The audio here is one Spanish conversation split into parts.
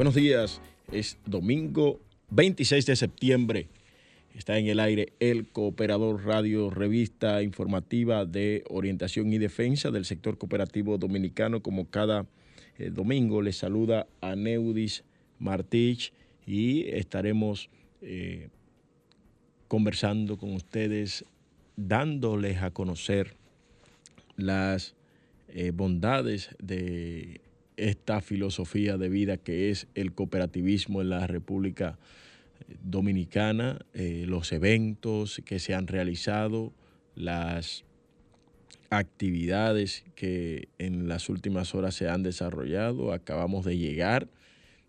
buenos días. Es domingo 26 de septiembre. Está en el aire el Cooperador Radio, revista informativa de orientación y defensa del sector cooperativo dominicano. Como cada eh, domingo, les saluda a Neudis Martich y estaremos eh, conversando con ustedes, dándoles a conocer las eh, bondades de esta filosofía de vida que es el cooperativismo en la República Dominicana, eh, los eventos que se han realizado, las actividades que en las últimas horas se han desarrollado. Acabamos de llegar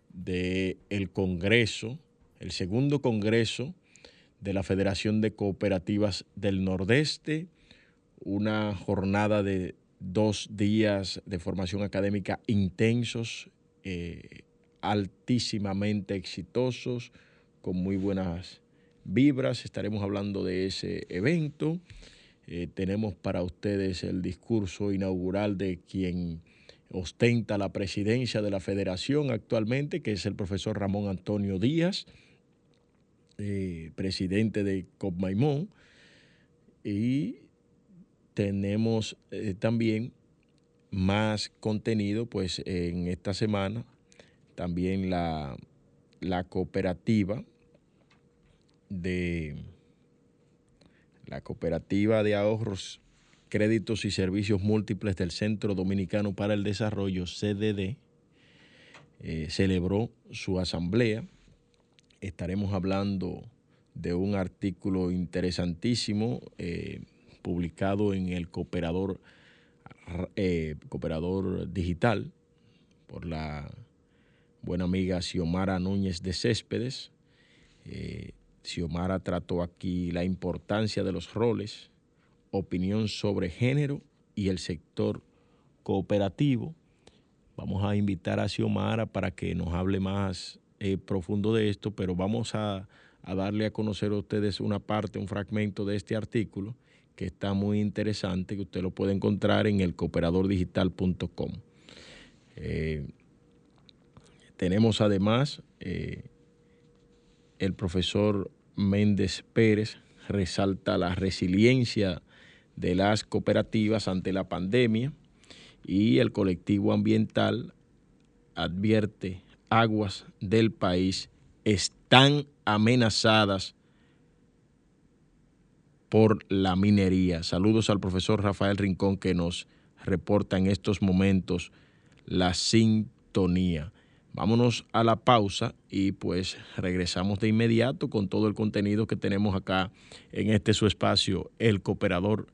del el Congreso, el segundo Congreso de la Federación de Cooperativas del Nordeste, una jornada de dos días de formación académica intensos, eh, altísimamente exitosos, con muy buenas vibras. Estaremos hablando de ese evento. Eh, tenemos para ustedes el discurso inaugural de quien ostenta la presidencia de la federación actualmente, que es el profesor Ramón Antonio Díaz, eh, presidente de COPMAIMON. Y tenemos eh, también más contenido, pues en esta semana también la, la cooperativa de la cooperativa de ahorros, créditos y servicios múltiples del Centro Dominicano para el Desarrollo, CDD, eh, celebró su asamblea. Estaremos hablando de un artículo interesantísimo eh, publicado en el Cooperador, eh, Cooperador Digital por la buena amiga Xiomara Núñez de Céspedes. Eh, Xiomara trató aquí la importancia de los roles, opinión sobre género y el sector cooperativo. Vamos a invitar a Xiomara para que nos hable más eh, profundo de esto, pero vamos a, darle a conocer a ustedes una parte, un fragmento de este artículo que está muy interesante, que usted lo puede encontrar en el cooperadordigital.com. Eh, tenemos además eh, el profesor Méndez Pérez, resalta la resiliencia de las cooperativas ante la pandemia y el colectivo ambiental advierte aguas del país están amenazadas por la minería. Saludos al profesor Rafael Rincón que nos reporta en estos momentos la sintonía. Vámonos a la pausa y pues regresamos de inmediato con todo el contenido que tenemos acá en este su espacio, El Cooperador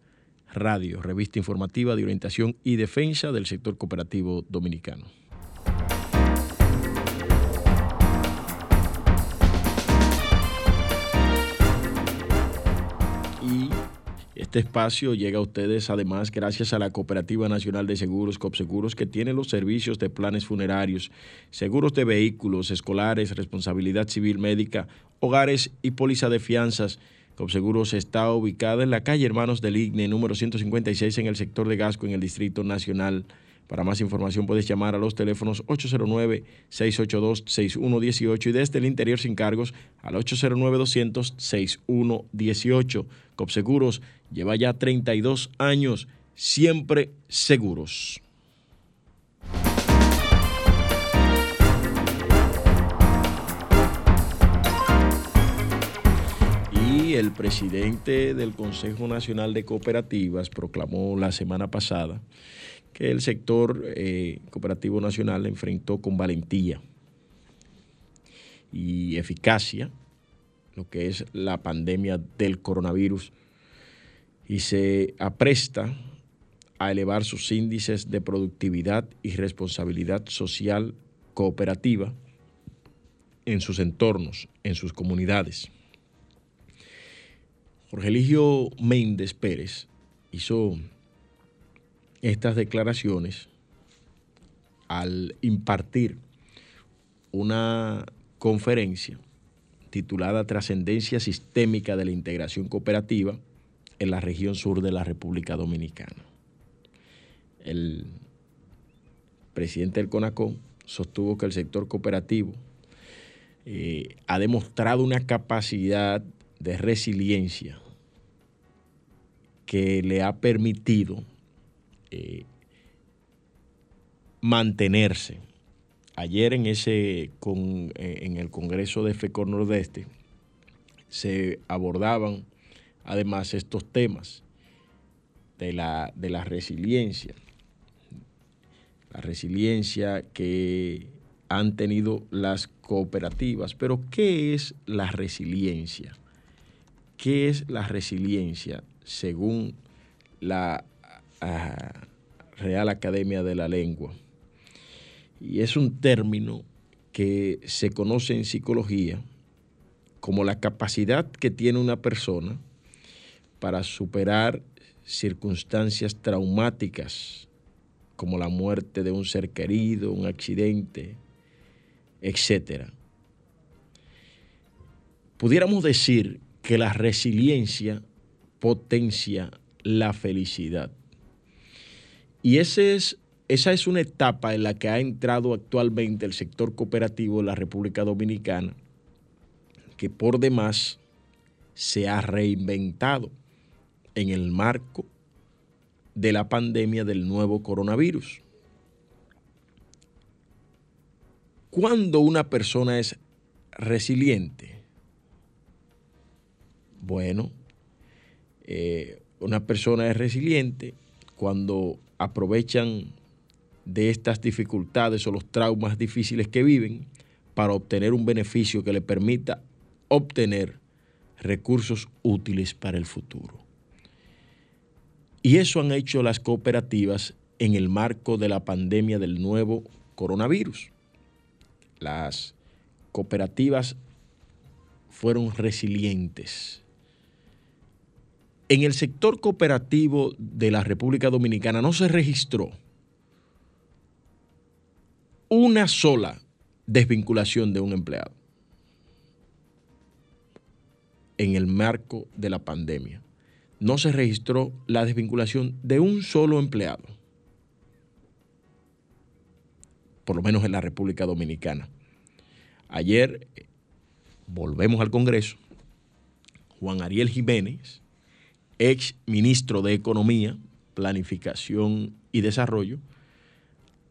Radio, revista informativa de orientación y defensa del sector cooperativo dominicano. Este espacio llega a ustedes además gracias a la Cooperativa Nacional de Seguros, COPSEGUROS, que tiene los servicios de planes funerarios, seguros de vehículos escolares, responsabilidad civil médica, hogares y póliza de fianzas. COPSEGUROS está ubicada en la calle Hermanos del Igne, número 156, en el sector de Gasco, en el Distrito Nacional. Para más información puedes llamar a los teléfonos 809-682-6118 y desde el interior sin cargos al 809-200-6118. Copseguros lleva ya 32 años, siempre seguros. Y el presidente del Consejo Nacional de Cooperativas proclamó la semana pasada que el sector eh, cooperativo nacional enfrentó con valentía y eficacia lo que es la pandemia del coronavirus y se apresta a elevar sus índices de productividad y responsabilidad social cooperativa en sus entornos, en sus comunidades. Jorge Eligio Méndez Pérez hizo estas declaraciones al impartir una conferencia titulada Trascendencia Sistémica de la Integración Cooperativa en la región sur de la República Dominicana. El presidente del CONACO sostuvo que el sector cooperativo eh, ha demostrado una capacidad de resiliencia que le ha permitido eh, mantenerse. Ayer en, ese, con, eh, en el Congreso de FECOR Nordeste se abordaban además estos temas de la, de la resiliencia, la resiliencia que han tenido las cooperativas. Pero ¿qué es la resiliencia? ¿Qué es la resiliencia según la Real Academia de la Lengua. Y es un término que se conoce en psicología como la capacidad que tiene una persona para superar circunstancias traumáticas como la muerte de un ser querido, un accidente, etc. Pudiéramos decir que la resiliencia potencia la felicidad. Y es, esa es una etapa en la que ha entrado actualmente el sector cooperativo de la República Dominicana, que por demás se ha reinventado en el marco de la pandemia del nuevo coronavirus. Cuando una persona es resiliente, bueno, eh, una persona es resiliente cuando aprovechan de estas dificultades o los traumas difíciles que viven para obtener un beneficio que le permita obtener recursos útiles para el futuro. Y eso han hecho las cooperativas en el marco de la pandemia del nuevo coronavirus. Las cooperativas fueron resilientes. En el sector cooperativo de la República Dominicana no se registró una sola desvinculación de un empleado en el marco de la pandemia. No se registró la desvinculación de un solo empleado, por lo menos en la República Dominicana. Ayer volvemos al Congreso, Juan Ariel Jiménez, ex ministro de Economía, Planificación y Desarrollo,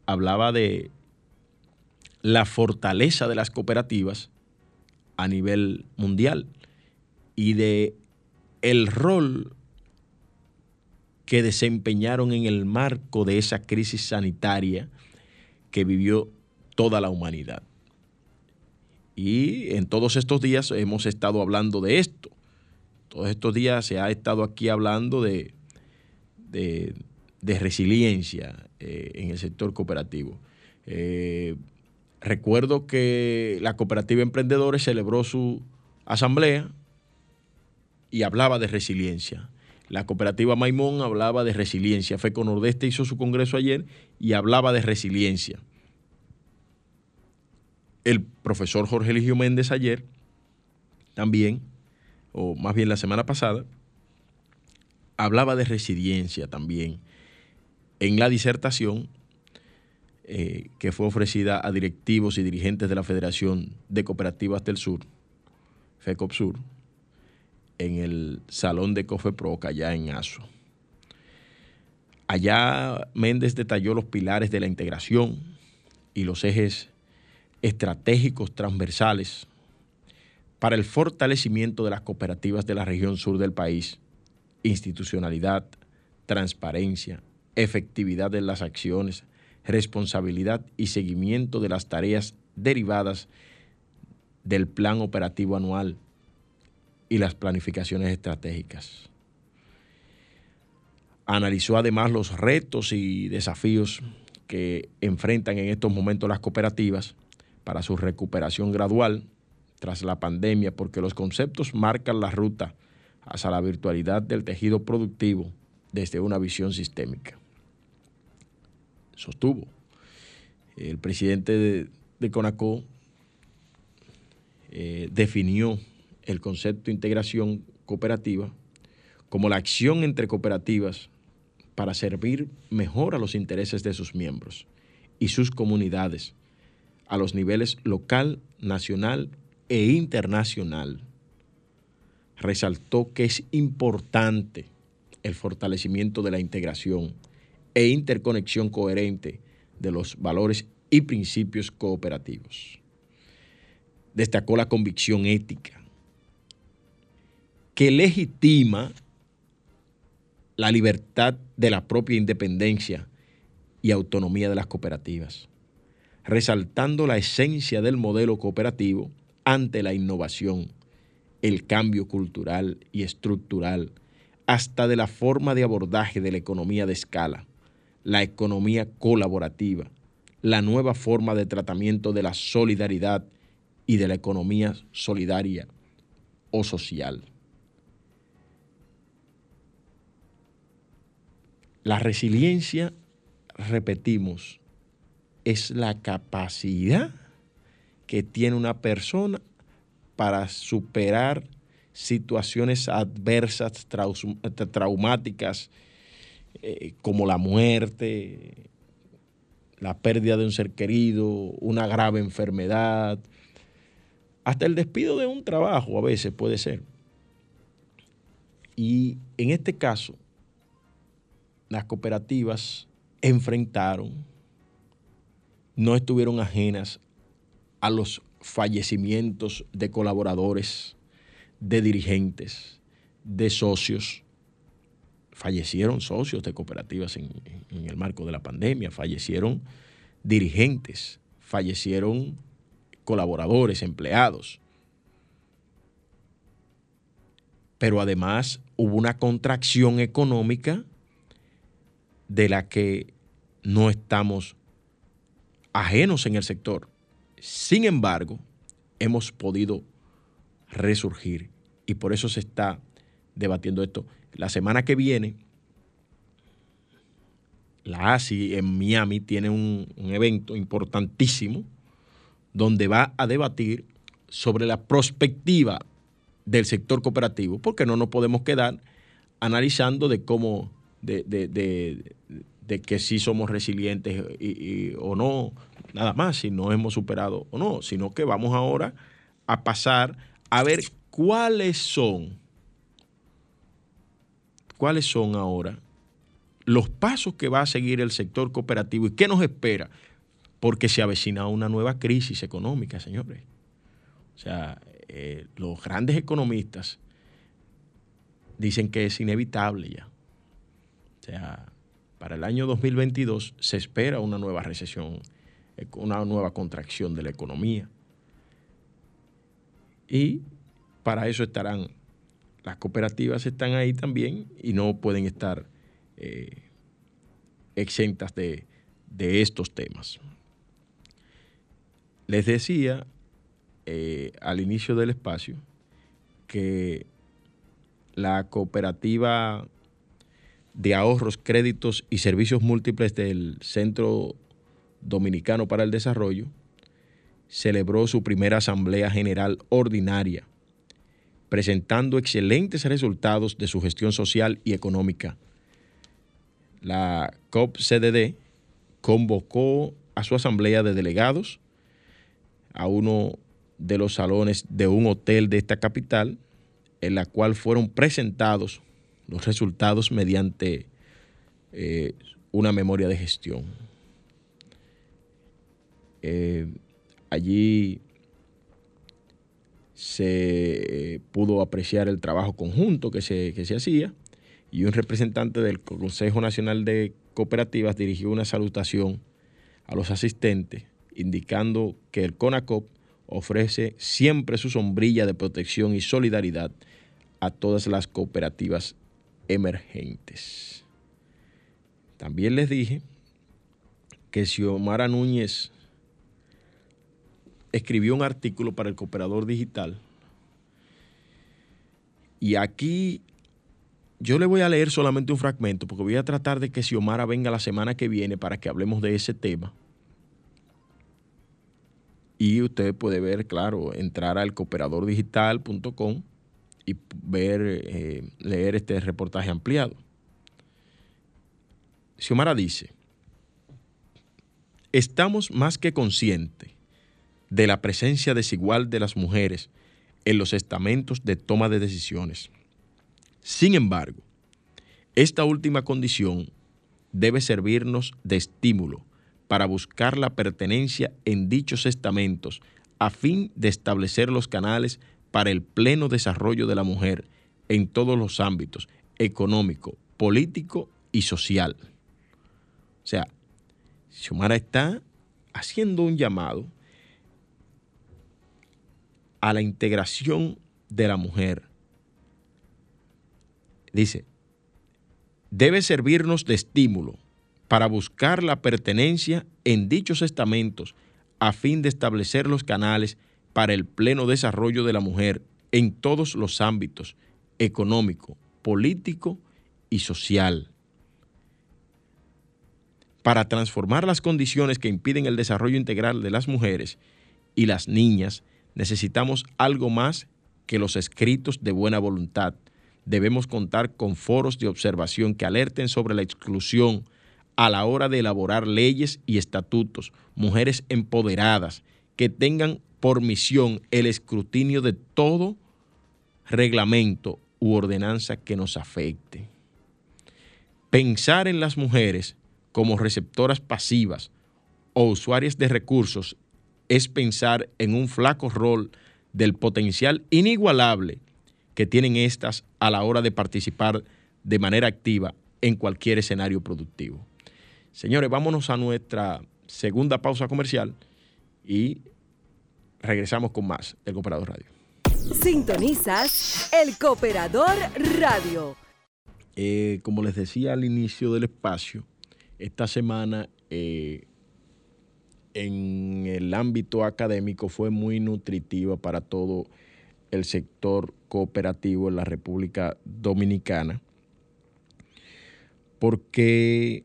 hablaba de la fortaleza de las cooperativas a nivel mundial y de el rol que desempeñaron en el marco de esa crisis sanitaria que vivió toda la humanidad. Y en todos estos días hemos estado hablando de esto. Todos estos días se ha estado aquí hablando de, de, resiliencia eh, en el sector cooperativo. Eh, recuerdo que la cooperativa Emprendedores celebró su asamblea y hablaba de resiliencia. La cooperativa Maimón hablaba de resiliencia. FECO Nordeste hizo su congreso ayer y hablaba de resiliencia el profesor Jorge Eligio Méndez ayer, también, o más bien la semana pasada, hablaba de resiliencia también en la disertación eh, que fue ofrecida a directivos y dirigentes de la Federación de Cooperativas del Sur, FECOPSUR, en el Salón de COFEPROC allá en ASO. Allá Méndez detalló los pilares de la integración y los ejes estratégicos transversales para el fortalecimiento de las cooperativas de la región sur del país, institucionalidad, transparencia, efectividad de las acciones, responsabilidad y seguimiento de las tareas derivadas del plan operativo anual y las planificaciones estratégicas. Analizó además los retos y desafíos que enfrentan en estos momentos las cooperativas para su recuperación gradual tras la pandemia, porque los conceptos marcan la ruta hacia la virtualidad del tejido productivo desde una visión sistémica. Sostuvo. El presidente de, de CONACO eh, definió el concepto de integración cooperativa como la acción entre cooperativas para servir mejor a los intereses de sus miembros y sus comunidades a los niveles local, nacional e internacional. Resaltó que es importante el fortalecimiento de la integración e interconexión coherente de los valores y principios cooperativos. Destacó la convicción ética que legitima la libertad de la propia independencia y autonomía de las cooperativas resaltando la esencia del modelo cooperativo ante la innovación, el cambio cultural y estructural, hasta de la forma de abordaje de la economía de escala, la economía colaborativa, la nueva forma de tratamiento de la solidaridad y de la economía solidaria o social. La resiliencia, repetimos, es la capacidad que tiene una persona para superar situaciones adversas, traumáticas, eh, como la muerte, la pérdida de un ser querido, una grave enfermedad, hasta el despido de un trabajo a veces puede ser. Y en este caso, las cooperativas enfrentaron no estuvieron ajenas a los fallecimientos de colaboradores, de dirigentes, de socios. Fallecieron socios de cooperativas en, el marco de la pandemia, fallecieron dirigentes, fallecieron colaboradores, empleados. pero además hubo una contracción económica de la que no estamos ajenos en el sector. Sin embargo, hemos podido resurgir y por eso se está debatiendo esto. La semana que viene, la ASI en Miami tiene un, evento importantísimo donde va a debatir sobre la perspectiva del sector cooperativo, porque no nos podemos quedar analizando de cómo, de, de, que si somos resilientes o no, nada más, si no hemos superado o no, sino que vamos ahora a pasar a ver cuáles son, cuáles son ahora los pasos que va a seguir el sector cooperativo y qué nos espera, porque se avecina una nueva crisis económica, señores. O sea, eh, los grandes economistas dicen que es inevitable ya. O sea, para el año 2022 se espera una nueva recesión, una nueva contracción de la economía. Y para eso estarán, las cooperativas están ahí también y no pueden estar eh, exentas de, de estos temas. Les decía eh, al inicio del espacio que la cooperativa de ahorros, créditos y servicios múltiples del Centro Dominicano para el Desarrollo celebró su primera Asamblea General Ordinaria, presentando excelentes resultados de su gestión social y económica. La COP-CDD convocó a su asamblea de delegados a uno de los salones de un hotel de esta capital, en la cual fueron presentados los resultados mediante eh, una memoria de gestión. Eh, allí se pudo apreciar el trabajo conjunto que se, que se hacía y un representante del Consejo Nacional de Cooperativas dirigió una salutación a los asistentes, indicando que el CONACOP ofrece siempre su sombrilla de protección y solidaridad a todas las cooperativas emergentes. También les dije que Xiomara Núñez escribió un artículo para el Cooperador Digital y aquí yo le voy a leer solamente un fragmento porque voy a tratar de que Xiomara venga la semana que viene para que hablemos de ese tema y usted puede ver, claro, entrar al cooperadordigital.com y ver, eh, leer este reportaje ampliado. Xiomara dice, estamos más que conscientes de la presencia desigual de las mujeres en los estamentos de toma de decisiones. Sin embargo, esta última condición debe servirnos de estímulo para buscar la pertenencia en dichos estamentos a fin de establecer los canales para el pleno desarrollo de la mujer en todos los ámbitos, económico, político y social. O sea, Xiomara está haciendo un llamado a la integración de la mujer. Dice, debe servirnos de estímulo para buscar la pertenencia en dichos estamentos a fin de establecer los canales para el pleno desarrollo de la mujer en todos los ámbitos, económico, político y social. Para transformar las condiciones que impiden el desarrollo integral de las mujeres y las niñas, necesitamos algo más que los escritos de buena voluntad. Debemos contar con foros de observación que alerten sobre la exclusión, a la hora de elaborar leyes y estatutos, mujeres empoderadas que tengan por misión el escrutinio de todo reglamento u ordenanza que nos afecte. Pensar en las mujeres como receptoras pasivas o usuarias de recursos es pensar en un flaco rol del potencial inigualable que tienen estas a la hora de participar de manera activa en cualquier escenario productivo. Señores, vámonos a nuestra segunda pausa comercial y regresamos con más del Cooperador Radio. Sintonizas El Cooperador Radio. Eh, como les decía al inicio del espacio, esta semana eh, en el ámbito académico fue muy nutritiva para todo el sector cooperativo en la República Dominicana, porque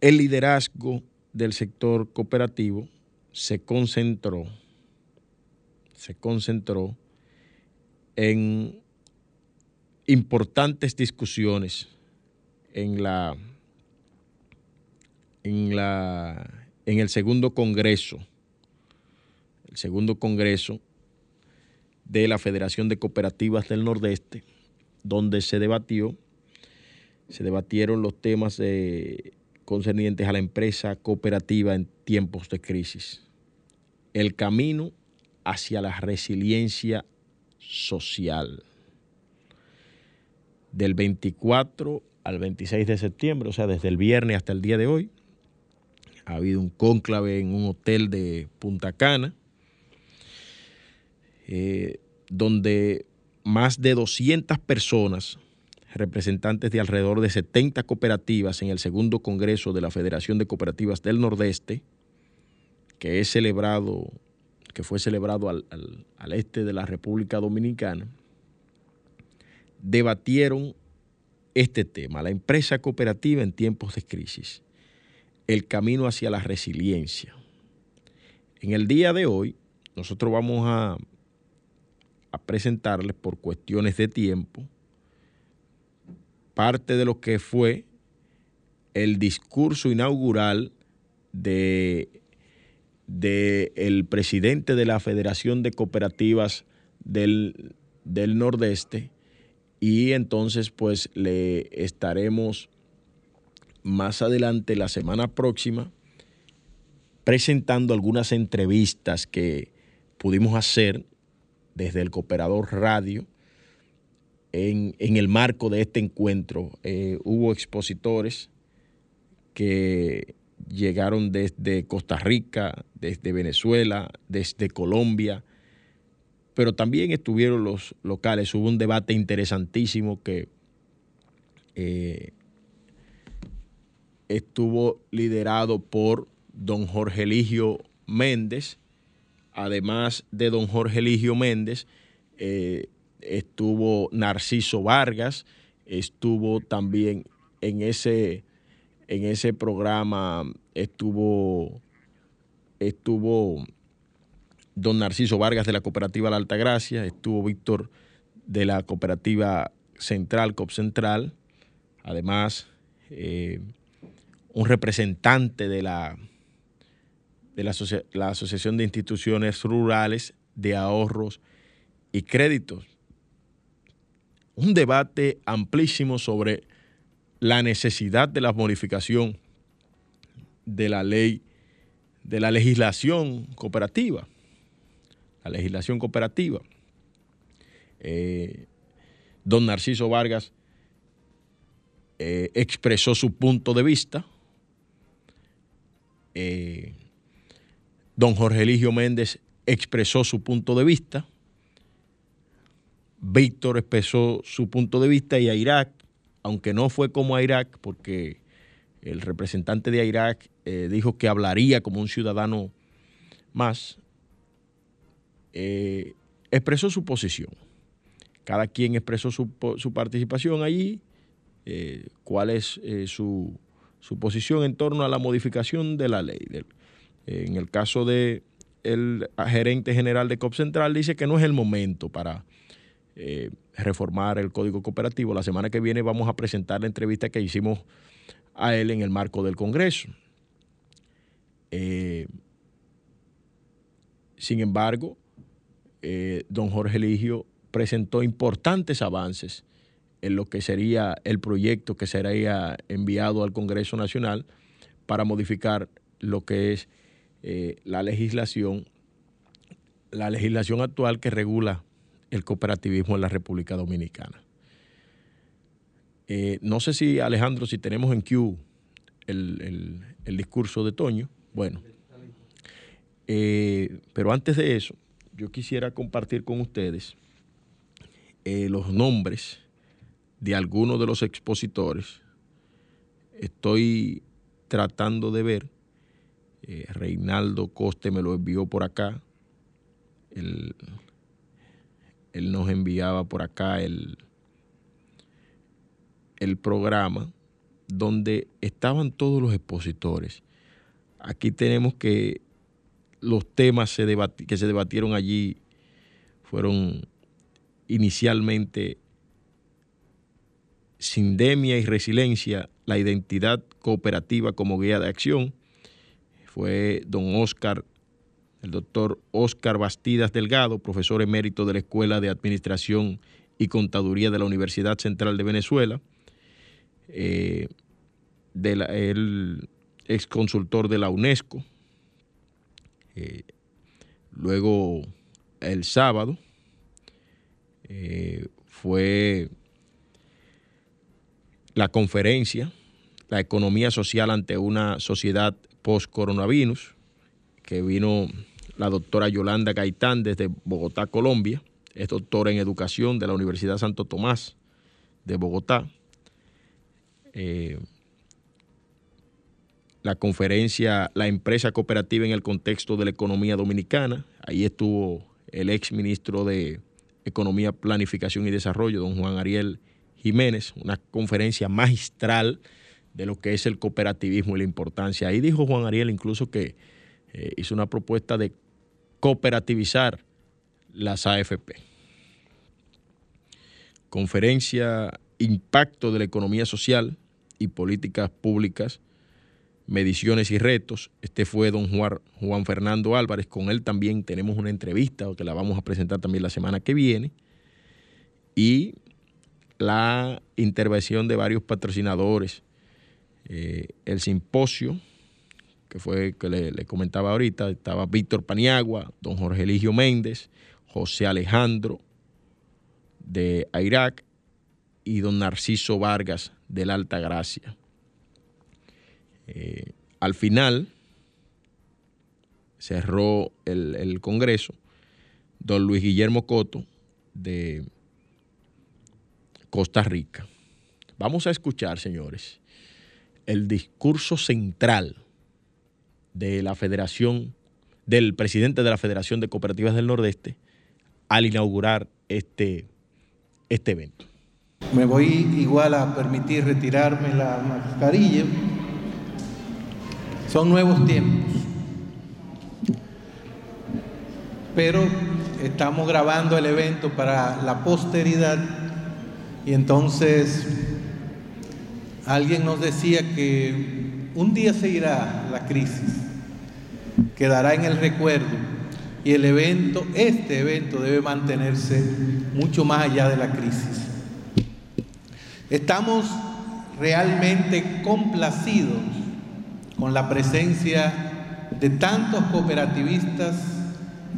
el liderazgo del sector cooperativo se concentró, se concentró en importantes discusiones en la en la en el segundo congreso, el segundo congreso de la Federación de Cooperativas del Nordeste, donde se debatió, se debatieron los temas concernientes a la empresa cooperativa en tiempos de crisis. El camino hacia la resiliencia social. Del 24 al 26 de septiembre, o sea, desde el viernes hasta el día de hoy, ha habido un cónclave en un hotel de Punta Cana, eh, donde más de 200 personas, representantes de alrededor de 70 cooperativas en el segundo Congreso de la Federación de Cooperativas del Nordeste, que es celebrado, que fue celebrado al, al este de la República Dominicana, debatieron este tema, la empresa cooperativa en tiempos de crisis el camino hacia la resiliencia. En el día de hoy, nosotros vamos a, a presentarles por cuestiones de tiempo parte de lo que fue el discurso inaugural de, de el presidente de la Federación de Cooperativas del, del Nordeste y entonces pues le estaremos más adelante, la semana próxima, presentando algunas entrevistas que pudimos hacer desde el Cooperador Radio en, el marco de este encuentro. Eh, hubo expositores que llegaron desde Costa Rica, desde Venezuela, desde Colombia, pero también estuvieron los locales. Hubo un debate interesantísimo que eh, estuvo liderado por don Jorge Eligio Méndez. Además de don Jorge Eligio Méndez, eh, estuvo Narciso Vargas, estuvo también en ese, en ese programa, estuvo, estuvo don Narciso Vargas de la cooperativa La Altagracia, estuvo Víctor de la cooperativa Central, COP Central, además eh, un representante de la, de la, Asociación de Instituciones Rurales de Ahorros y Créditos. Un debate amplísimo sobre la necesidad de la modificación de la ley, de la legislación cooperativa. La legislación cooperativa. Eh, don Narciso Vargas eh, expresó su punto de vista eh, don Jorge Eligio Méndez expresó su punto de vista, Víctor expresó su punto de vista y Irak, aunque no fue como a Irak, porque el representante de Irak eh, dijo que hablaría como un ciudadano más, eh, expresó su posición. Cada quien expresó su, participación allí, cuál es su, posición en torno a la modificación de la ley. En el caso de el gerente general de COP Central dice que no es el momento para eh, reformar el código cooperativo. La semana que viene vamos a presentar la entrevista que hicimos a él en el marco del Congreso. Eh, sin embargo, eh, don Jorge Eligio presentó importantes avances en lo que sería el proyecto que sería enviado al Congreso Nacional para modificar lo que es la legislación, la legislación actual que regula el cooperativismo en la República Dominicana. Eh, no sé si Alejandro, si tenemos en Q el, discurso de Toño, bueno, eh, pero antes de eso, yo quisiera compartir con ustedes eh, los nombres de algunos de los expositores. Estoy tratando de ver. Reinaldo Coste me lo envió por acá. Él, él nos enviaba por acá el, el programa donde estaban todos los expositores. Aquí tenemos que los temas que se debatieron allí fueron inicialmente sindemia y resiliencia, la identidad cooperativa como guía de acción. Fue don Oscar, el doctor Oscar Bastidas Delgado, profesor emérito de la Escuela de Administración y Contaduría de la Universidad Central de Venezuela. Eh, el ex consultor de la UNESCO. Eh, luego, el sábado, eh, fue la conferencia, la economía social ante una sociedad post-coronavirus, que vino la doctora Yolanda Gaitán desde Bogotá, Colombia, es doctora en educación de la Universidad Santo Tomás de Bogotá. Eh, la conferencia La empresa cooperativa en el contexto de la economía dominicana. Ahí estuvo el ex ministro de Economía, Planificación y Desarrollo, don Juan Ariel Jiménez, una conferencia magistral de lo que es el cooperativismo y la importancia. Ahí dijo Juan Ariel incluso que eh, hizo una propuesta de cooperativizar las AFP. Conferencia Impacto de la Economía Social y Políticas Públicas mediciones y retos. Este fue don Juan, Fernando Álvarez. Con él también tenemos una entrevista que la vamos a presentar también la semana que viene. Y la intervención de varios patrocinadores. Eh, el simposio, que fue que le, comentaba ahorita, estaba Víctor Paniagua, don Jorge Eligio Méndez, José Alejandro de Irak y don Narciso Vargas de la Alta Gracia. Eh, al final cerró el, Congreso don Luis Guillermo Coto de Costa Rica. Vamos a escuchar, señores, el discurso central de la Federación, del presidente de la Federación de Cooperativas del Nordeste, al inaugurar este, este evento. Me voy igual a permitir retirarme la mascarilla son nuevos tiempos. Pero estamos grabando el evento para la posteridad y entonces alguien nos decía que un día se irá la crisis, quedará en el recuerdo y el evento, este evento debe mantenerse mucho más allá de la crisis. Estamos realmente complacidos con la presencia de tantos cooperativistas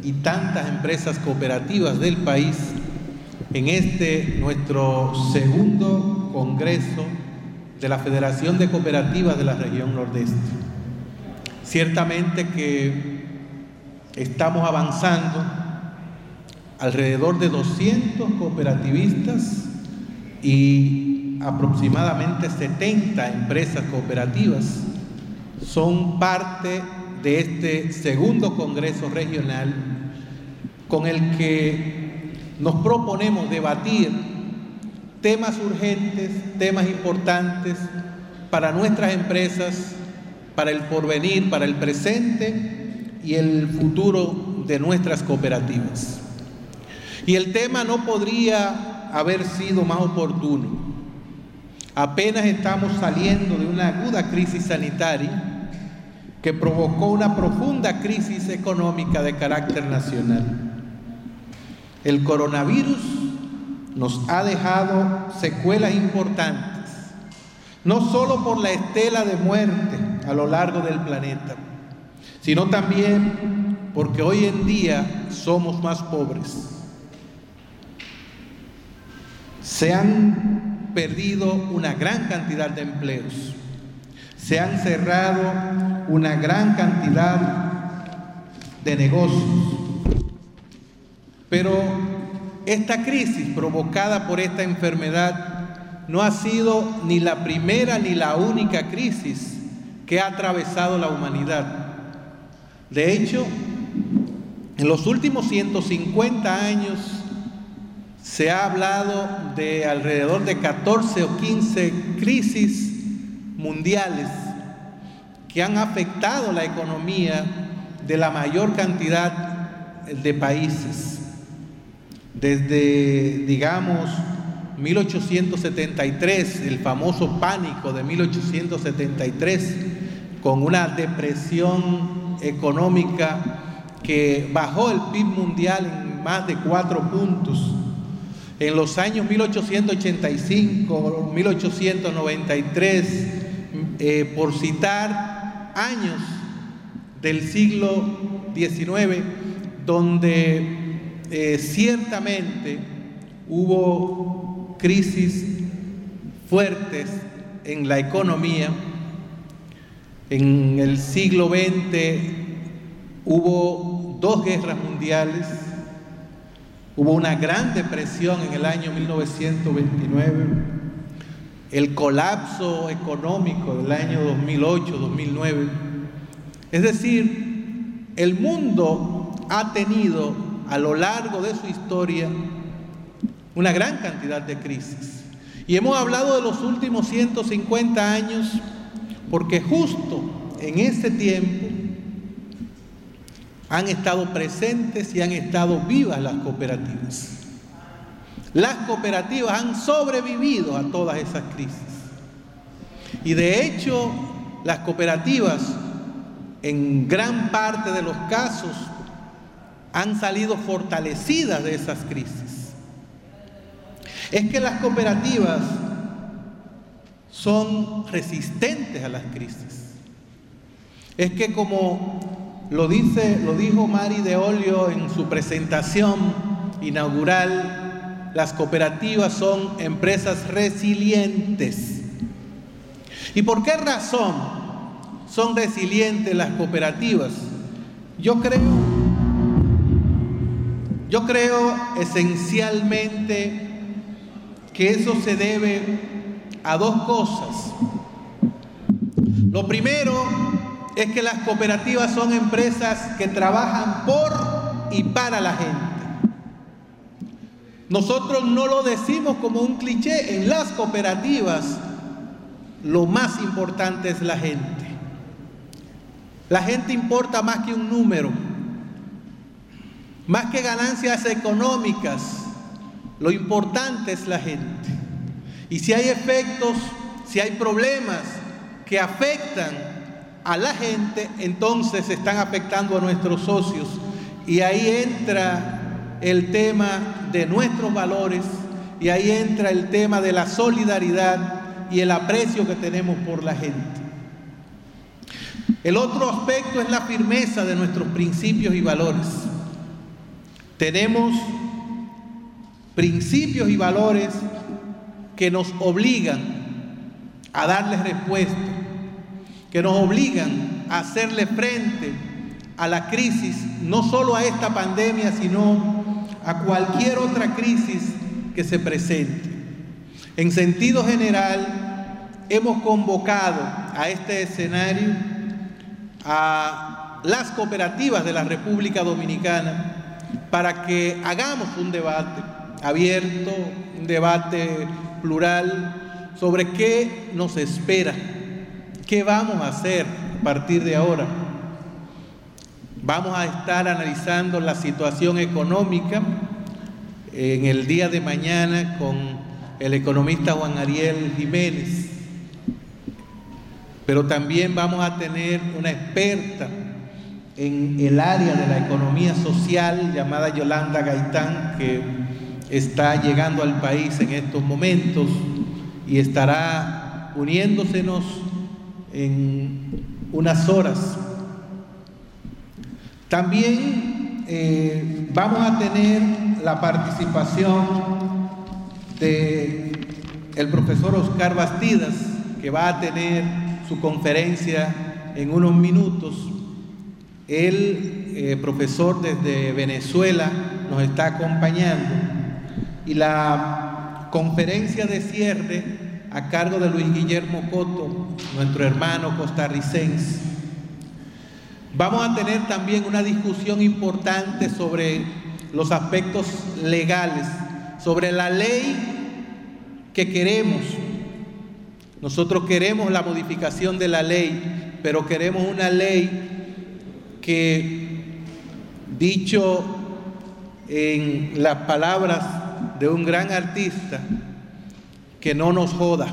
y tantas empresas cooperativas del país en este nuestro segundo Congreso de la Federación de Cooperativas de la región Nordeste. Ciertamente que estamos avanzando alrededor de 200 cooperativistas y aproximadamente 70 empresas cooperativas son parte de este segundo Congreso Regional con el que nos proponemos debatir temas urgentes, temas importantes para nuestras empresas, para el porvenir, para el presente y el futuro de nuestras cooperativas. Y el tema no podría haber sido más oportuno. Apenas estamos saliendo de una aguda crisis sanitaria que provocó una profunda crisis económica de carácter nacional. El coronavirus nos ha dejado secuelas importantes, no solo por la estela de muerte a lo largo del planeta, sino también porque hoy en día somos más pobres. Se han perdido una gran cantidad de empleos se han cerrado una gran cantidad de negocios. Pero esta crisis provocada por esta enfermedad no ha sido ni la primera ni la única crisis que ha atravesado la humanidad. De hecho, en los últimos 150 años se ha hablado de alrededor de 14 o 15 crisis mundiales que han afectado la economía de la mayor cantidad de países. Desde, digamos, 1873, el famoso pánico de 1873, con una depresión económica que bajó el PIB mundial en más de cuatro puntos. En los años 1885, 1893, eh, por citar años del siglo XIX, donde eh, ciertamente hubo crisis fuertes en la economía. En el siglo XX hubo dos guerras mundiales, hubo una gran depresión en el año 1929 el colapso económico del año 2008-2009. Es decir, el mundo ha tenido a lo largo de su historia una gran cantidad de crisis. Y hemos hablado de los últimos 150 años porque justo en ese tiempo han estado presentes y han estado vivas las cooperativas. Las cooperativas han sobrevivido a todas esas crisis. Y de hecho, las cooperativas en gran parte de los casos han salido fortalecidas de esas crisis. Es que las cooperativas son resistentes a las crisis. Es que como lo dice, lo dijo Mari de Olio en su presentación inaugural las cooperativas son empresas resilientes. ¿Y por qué razón son resilientes las cooperativas? Yo creo, yo creo esencialmente que eso se debe a dos cosas. Lo primero es que las cooperativas son empresas que trabajan por y para la gente. Nosotros no lo decimos como un cliché, en las cooperativas lo más importante es la gente. La gente importa más que un número, más que ganancias económicas, lo importante es la gente. Y si hay efectos, si hay problemas que afectan a la gente, entonces están afectando a nuestros socios. Y ahí entra el tema de nuestros valores y ahí entra el tema de la solidaridad y el aprecio que tenemos por la gente. El otro aspecto es la firmeza de nuestros principios y valores. Tenemos principios y valores que nos obligan a darles respuesta, que nos obligan a hacerle frente a la crisis, no solo a esta pandemia, sino a cualquier otra crisis que se presente. En sentido general, hemos convocado a este escenario a las cooperativas de la República Dominicana para que hagamos un debate abierto, un debate plural sobre qué nos espera, qué vamos a hacer a partir de ahora Vamos a estar analizando la situación económica en el día de mañana con el economista Juan Ariel Jiménez. Pero también vamos a tener una experta en el área de la economía social llamada Yolanda Gaitán, que está llegando al país en estos momentos y estará uniéndosenos en unas horas también eh, vamos a tener la participación de el profesor Oscar Bastidas, que va a tener su conferencia en unos minutos. El eh, profesor desde Venezuela nos está acompañando y la conferencia de cierre a cargo de Luis Guillermo Coto, nuestro hermano costarricense. Vamos a tener también una discusión importante sobre los aspectos legales, sobre la ley que queremos. Nosotros queremos la modificación de la ley, pero queremos una ley que, dicho en las palabras de un gran artista, que no nos joda,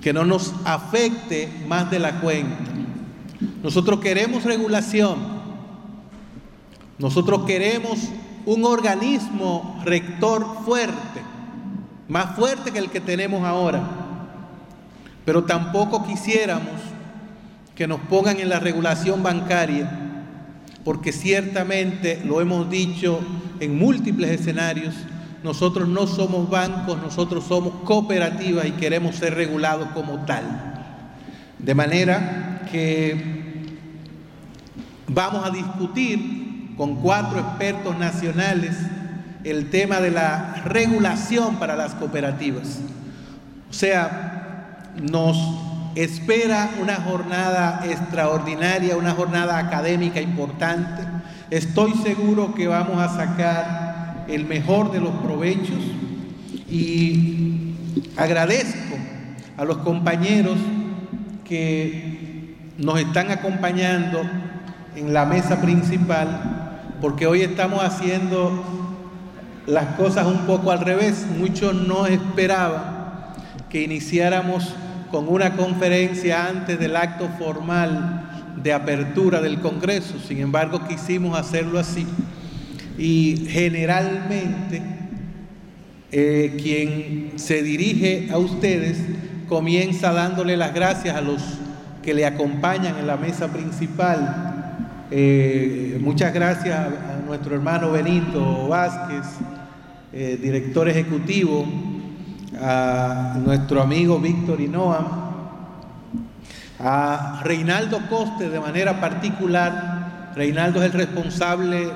que no nos afecte más de la cuenta. Nosotros queremos regulación. Nosotros queremos un organismo rector fuerte, más fuerte que el que tenemos ahora. Pero tampoco quisiéramos que nos pongan en la regulación bancaria, porque ciertamente, lo hemos dicho en múltiples escenarios, nosotros no somos bancos, nosotros somos cooperativas y queremos ser regulados como tal. De manera que Vamos a discutir con cuatro expertos nacionales el tema de la regulación para las cooperativas. O sea, nos espera una jornada extraordinaria, una jornada académica importante. Estoy seguro que vamos a sacar el mejor de los provechos y agradezco a los compañeros que nos están acompañando en la mesa principal, porque hoy estamos haciendo las cosas un poco al revés. Muchos no esperaban que iniciáramos con una conferencia antes del acto formal de apertura del Congreso. Sin embargo, quisimos hacerlo así. Y generalmente eh, quien se dirige a ustedes comienza dándole las gracias a los que le acompañan en la mesa principal eh, muchas gracias a nuestro hermano Benito Vázquez, eh, director ejecutivo, a nuestro amigo Víctor Inoa, a Reinaldo Coste de manera particular. Reinaldo es el responsable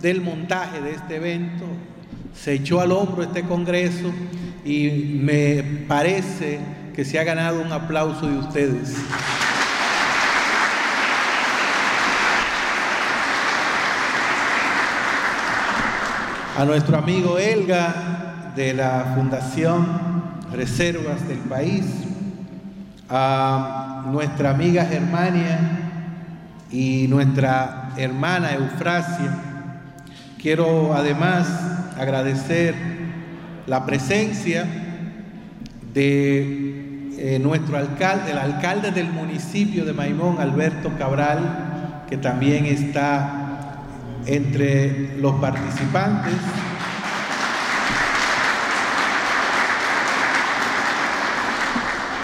del montaje de este evento, se echó al hombro este congreso y me parece que se ha ganado un aplauso de ustedes. a nuestro amigo Elga de la Fundación Reservas del País, a nuestra amiga Germania y nuestra hermana Eufrasia. Quiero además agradecer la presencia de eh, nuestro alcalde, el alcalde del municipio de Maimón, Alberto Cabral, que también está entre los participantes.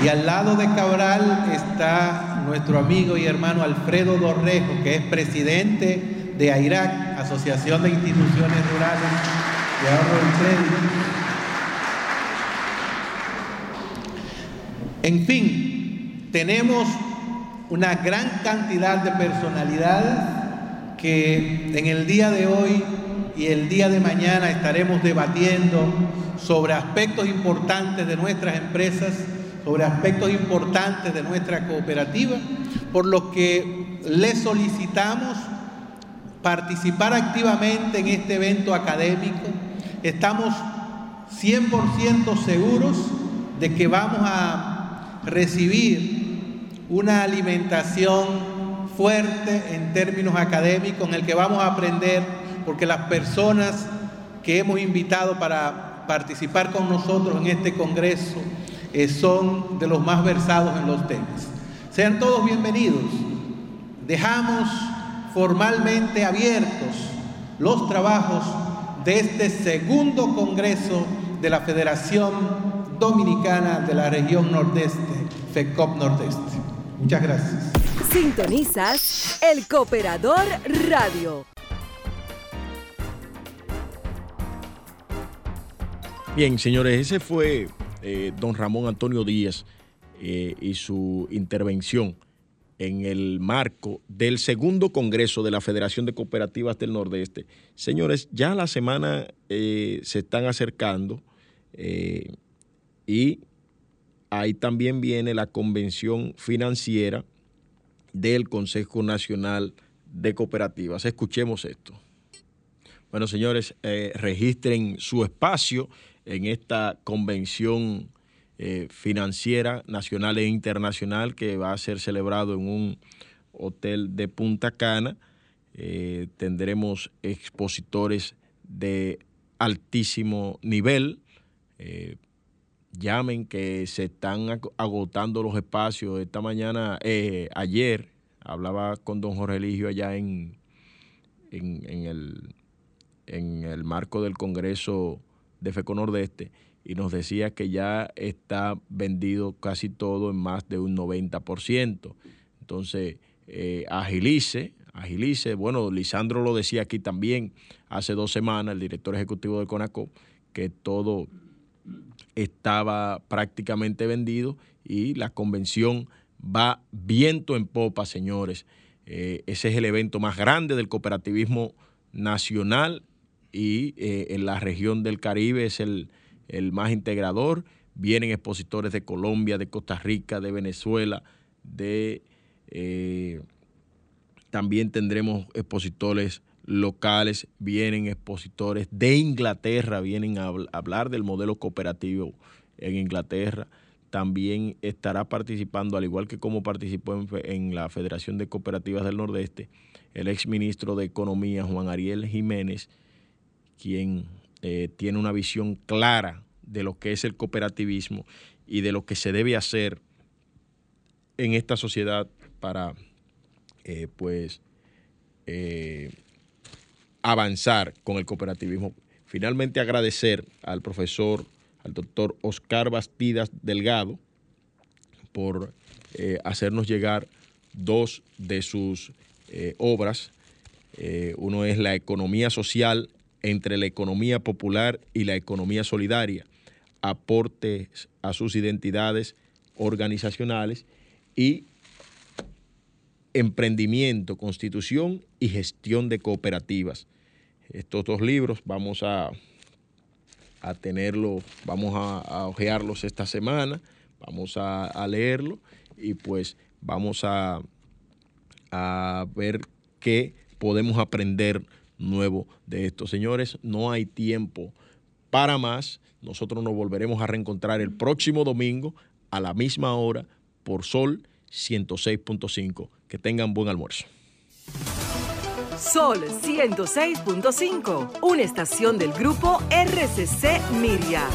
Y al lado de Cabral está nuestro amigo y hermano Alfredo Dorrejo, que es presidente de AIRAC, Asociación de Instituciones Rurales de Ahorro y Crédito. En fin, tenemos una gran cantidad de personalidades que en el día de hoy y el día de mañana estaremos debatiendo sobre aspectos importantes de nuestras empresas, sobre aspectos importantes de nuestra cooperativa, por lo que les solicitamos participar activamente en este evento académico. Estamos 100% seguros de que vamos a recibir una alimentación fuerte en términos académicos en el que vamos a aprender porque las personas que hemos invitado para participar con nosotros en este Congreso eh, son de los más versados en los temas. Sean todos bienvenidos. Dejamos formalmente abiertos los trabajos de este segundo Congreso de la Federación Dominicana de la Región Nordeste, FECOP Nordeste. Muchas gracias. Sintonizas El Cooperador Radio. Bien, señores, ese fue eh, don Ramón Antonio Díaz eh, y su intervención en el marco del segundo Congreso de la Federación de Cooperativas del Nordeste. Señores, ya la semana eh, se están acercando y ahí también viene la convención financiera del Consejo Nacional de Cooperativas. Escuchemos esto. Bueno, señores, registren su espacio en esta convención eh, financiera nacional e internacional que va a ser celebrado en un hotel de Punta Cana. Eh, tendremos expositores de altísimo nivel. llamen que se están agotando los espacios. Esta mañana, ayer, hablaba con don Jorge Eligio allá en, en, el, en el marco del Congreso de FECO Nordeste y nos decía que ya está vendido casi todo en más de un 90%. Entonces, eh, agilice, agilice. Bueno, Lisandro lo decía aquí también hace dos semanas, el director ejecutivo de CONACO, que todo estaba prácticamente vendido y la convención va viento en popa, señores. Eh, ese es el evento más grande del cooperativismo nacional y eh, en la región del Caribe es el, más integrador. Vienen expositores de Colombia, de Costa Rica, de Venezuela, de eh, también tendremos expositores locales, vienen expositores de Inglaterra, vienen a hablar del modelo cooperativo en Inglaterra también estará participando, al igual que como participó en, la Federación de Cooperativas del Nordeste, el exministro de Economía, Juan Ariel Jiménez, quien eh, tiene una visión clara de lo que es el cooperativismo y de lo que se debe hacer en esta sociedad para, eh, pues, eh, avanzar con el cooperativismo. Finalmente agradecer al profesor al doctor Oscar Bastidas Delgado por hacernos llegar dos de sus obras. Uno es La economía social entre la economía popular y la economía solidaria, aportes a sus identidades organizacionales y emprendimiento, constitución y gestión de cooperativas. Estos dos libros vamos a a vamos a, a ojearlos esta semana, vamos a, a leerlo y pues vamos a, a ver qué podemos aprender nuevo de esto. Señores, no hay tiempo para más. Nosotros nos volveremos a reencontrar el próximo domingo a la misma hora por Sol 106.5. Que tengan buen almuerzo. Sol 106.5, una estación del grupo RCC Miria.